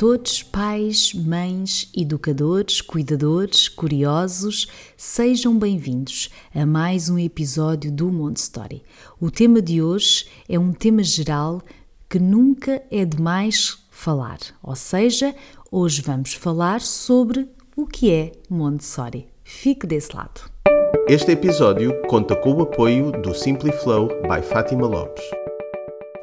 Todos, pais, mães, educadores, cuidadores, curiosos, sejam bem-vindos a mais um episódio do Montessori. O tema de hoje é um tema geral que nunca é demais falar, ou seja, hoje vamos falar sobre o que é Montessori. Fique desse lado. Este episódio conta com o apoio do Simpliflow by Fátima Lopes.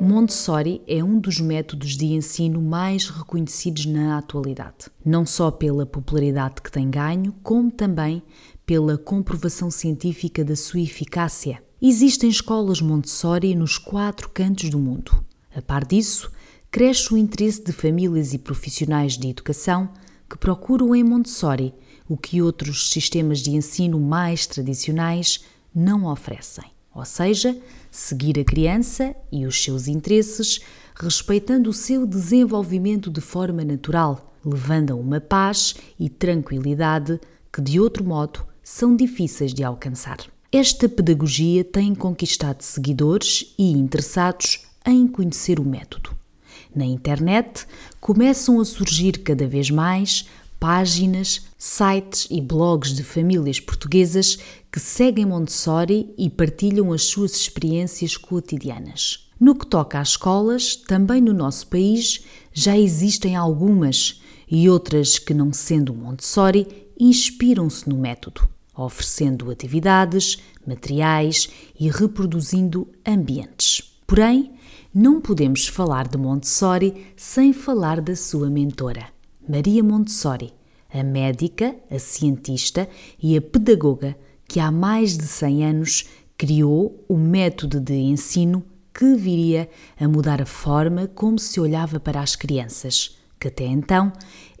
Montessori é um dos métodos de ensino mais reconhecidos na atualidade, não só pela popularidade que tem ganho, como também pela comprovação científica da sua eficácia. Existem escolas Montessori nos quatro cantos do mundo. A par disso, cresce o interesse de famílias e profissionais de educação que procuram em Montessori o que outros sistemas de ensino mais tradicionais não oferecem ou seja, seguir a criança e os seus interesses, respeitando o seu desenvolvimento de forma natural, levando a uma paz e tranquilidade que, de outro modo, são difíceis de alcançar. Esta pedagogia tem conquistado seguidores e interessados em conhecer o método. Na internet começam a surgir cada vez mais páginas, sites e blogs de famílias portuguesas que seguem Montessori e partilham as suas experiências cotidianas. No que toca às escolas, também no nosso país já existem algumas e outras que, não sendo Montessori, inspiram-se no método, oferecendo atividades, materiais e reproduzindo ambientes. Porém, não podemos falar de Montessori sem falar da sua mentora. Maria Montessori, a médica, a cientista e a pedagoga que há mais de 100 anos criou o método de ensino que viria a mudar a forma como se olhava para as crianças, que até então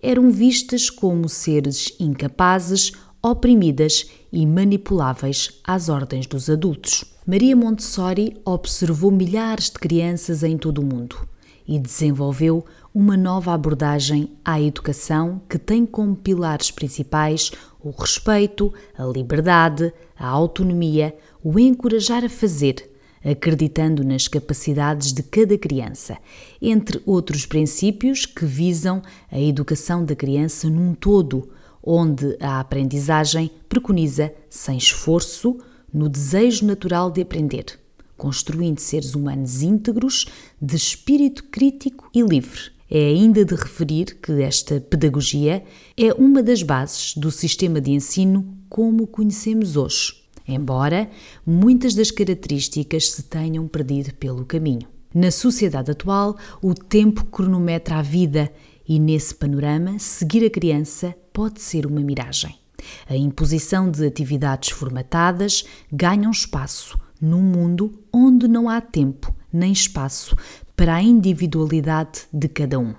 eram vistas como seres incapazes, oprimidas e manipuláveis às ordens dos adultos. Maria Montessori observou milhares de crianças em todo o mundo e desenvolveu uma nova abordagem à educação que tem como pilares principais o respeito, a liberdade, a autonomia, o encorajar a fazer, acreditando nas capacidades de cada criança, entre outros princípios que visam a educação da criança num todo, onde a aprendizagem preconiza sem esforço, no desejo natural de aprender construindo seres humanos íntegros, de espírito crítico e livre. É ainda de referir que esta pedagogia é uma das bases do sistema de ensino como o conhecemos hoje, embora muitas das características se tenham perdido pelo caminho. Na sociedade atual, o tempo cronometra a vida e, nesse panorama, seguir a criança pode ser uma miragem. A imposição de atividades formatadas ganha um espaço, num mundo onde não há tempo nem espaço para a individualidade de cada um.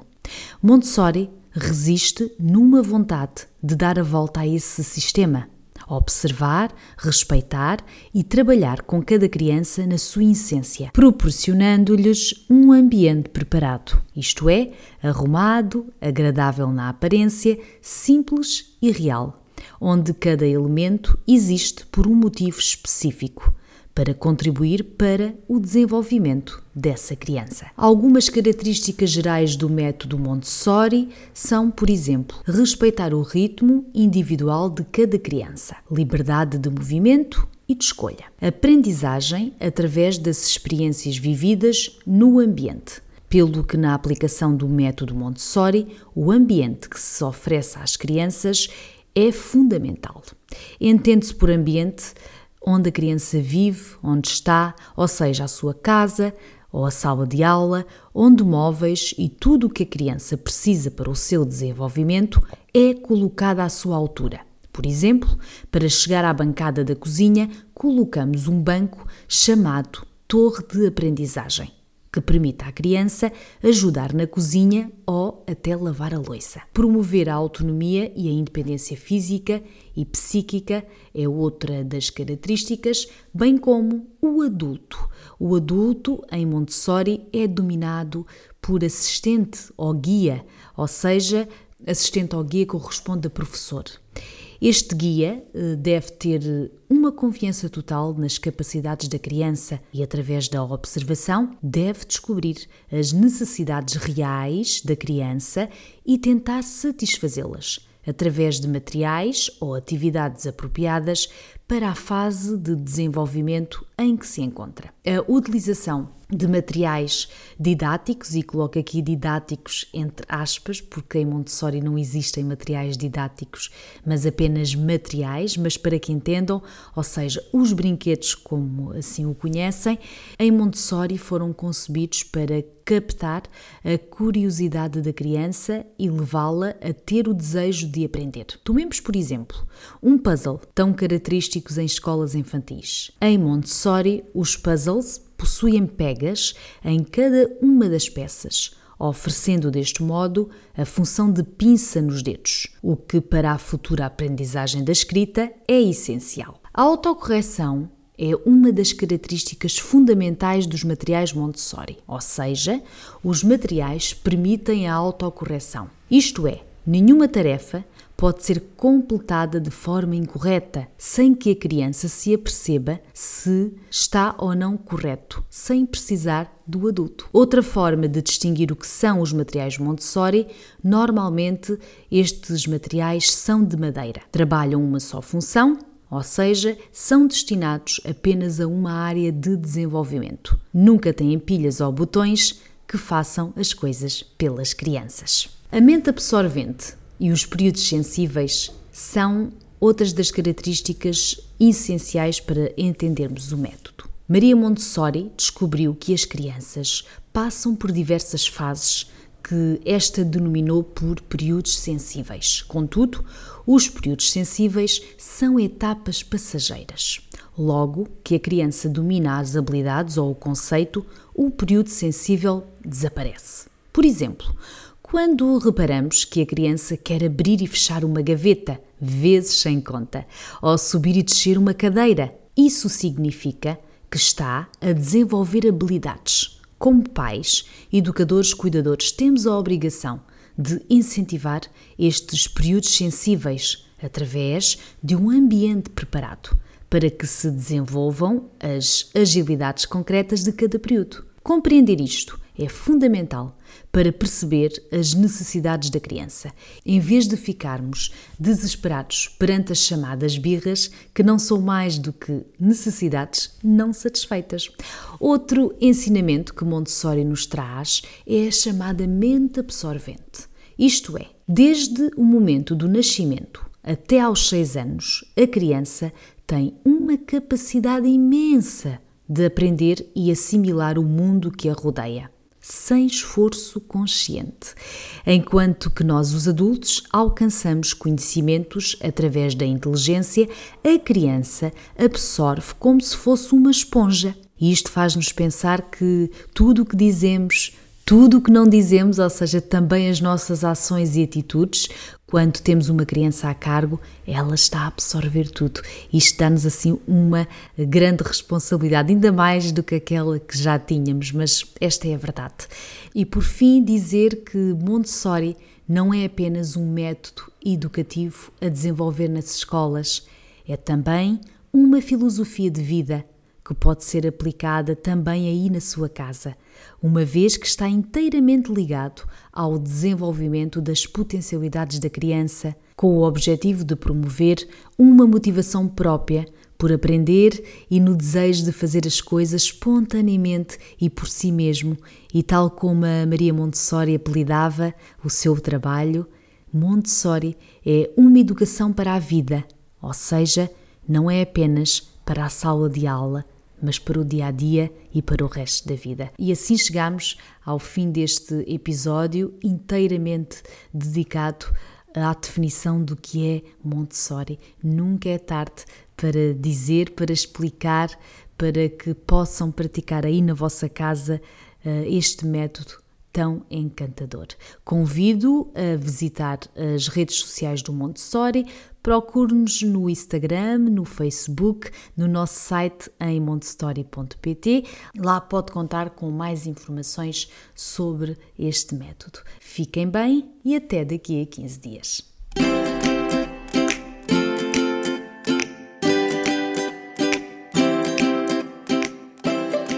Montessori resiste numa vontade de dar a volta a esse sistema, observar, respeitar e trabalhar com cada criança na sua essência, proporcionando-lhes um ambiente preparado, isto é, arrumado, agradável na aparência, simples e real, onde cada elemento existe por um motivo específico para contribuir para o desenvolvimento dessa criança. Algumas características gerais do método Montessori são, por exemplo, respeitar o ritmo individual de cada criança, liberdade de movimento e de escolha, aprendizagem através das experiências vividas no ambiente. Pelo que, na aplicação do método Montessori, o ambiente que se oferece às crianças é fundamental. Entende-se por ambiente onde a criança vive, onde está, ou seja, a sua casa ou a sala de aula, onde móveis e tudo o que a criança precisa para o seu desenvolvimento é colocado à sua altura. Por exemplo, para chegar à bancada da cozinha, colocamos um banco chamado Torre de Aprendizagem, que permita à criança ajudar na cozinha ou até lavar a louça. Promover a autonomia e a independência física e psíquica é outra das características, bem como o adulto. O adulto em Montessori é dominado por assistente ou guia, ou seja, assistente ou guia corresponde a professor. Este guia eh, deve ter uma confiança total nas capacidades da criança e, através da observação, deve descobrir as necessidades reais da criança e tentar satisfazê-las através de materiais ou atividades apropriadas para a fase de desenvolvimento em que se encontra. A utilização de materiais didáticos, e coloco aqui didáticos entre aspas, porque em Montessori não existem materiais didáticos, mas apenas materiais, mas para que entendam, ou seja, os brinquedos como assim o conhecem, em Montessori foram concebidos para captar a curiosidade da criança e levá-la a ter o desejo de aprender. Tomemos, por exemplo, um puzzle tão em escolas infantis. Em Montessori, os puzzles possuem pegas em cada uma das peças, oferecendo deste modo a função de pinça nos dedos, o que para a futura aprendizagem da escrita é essencial. A autocorreção é uma das características fundamentais dos materiais Montessori, ou seja, os materiais permitem a autocorreção. Isto é, nenhuma tarefa pode ser completada de forma incorreta, sem que a criança se aperceba se está ou não correto, sem precisar do adulto. Outra forma de distinguir o que são os materiais Montessori, normalmente estes materiais são de madeira. Trabalham uma só função, ou seja, são destinados apenas a uma área de desenvolvimento. Nunca têm pilhas ou botões que façam as coisas pelas crianças. A mente absorvente e os períodos sensíveis são outras das características essenciais para entendermos o método. Maria Montessori descobriu que as crianças passam por diversas fases que esta denominou por períodos sensíveis. Contudo, os períodos sensíveis são etapas passageiras. Logo que a criança domina as habilidades ou o conceito, o período sensível desaparece. Por exemplo, quando reparamos que a criança quer abrir e fechar uma gaveta, vezes sem conta, ou subir e descer uma cadeira, isso significa que está a desenvolver habilidades. Como pais, educadores, cuidadores, temos a obrigação de incentivar estes períodos sensíveis através de um ambiente preparado para que se desenvolvam as agilidades concretas de cada período. Compreender isto é fundamental para perceber as necessidades da criança, em vez de ficarmos desesperados perante as chamadas birras, que não são mais do que necessidades não satisfeitas. Outro ensinamento que Montessori nos traz é a chamada mente absorvente. Isto é, desde o momento do nascimento até aos seis anos, a criança tem uma capacidade imensa de aprender e assimilar o mundo que a rodeia sem esforço consciente, enquanto que nós, os adultos, alcançamos conhecimentos através da inteligência, a criança absorve como se fosse uma esponja. E isto faz-nos pensar que tudo o que dizemos, tudo o que não dizemos, ou seja, também as nossas ações e atitudes, quando temos uma criança a cargo, ela está a absorver tudo. Isto dá-nos assim uma grande responsabilidade, ainda mais do que aquela que já tínhamos, mas esta é a verdade. E por fim, dizer que Montessori não é apenas um método educativo a desenvolver nas escolas, é também uma filosofia de vida que pode ser aplicada também aí na sua casa, uma vez que está inteiramente ligado ao desenvolvimento das potencialidades da criança, com o objetivo de promover uma motivação própria por aprender e no desejo de fazer as coisas espontaneamente e por si mesmo, e tal como a Maria Montessori apelidava o seu trabalho, Montessori é uma educação para a vida, ou seja, não é apenas para a sala de aula, mas para o dia a dia e para o resto da vida. E assim chegamos ao fim deste episódio inteiramente dedicado à definição do que é Montessori. Nunca é tarde para dizer, para explicar, para que possam praticar aí na vossa casa uh, este método tão encantador. Convido a visitar as redes sociais do Montessori. Procure-nos no Instagram, no Facebook, no nosso site em montessori.pt. Lá pode contar com mais informações sobre este método. Fiquem bem e até daqui a 15 dias.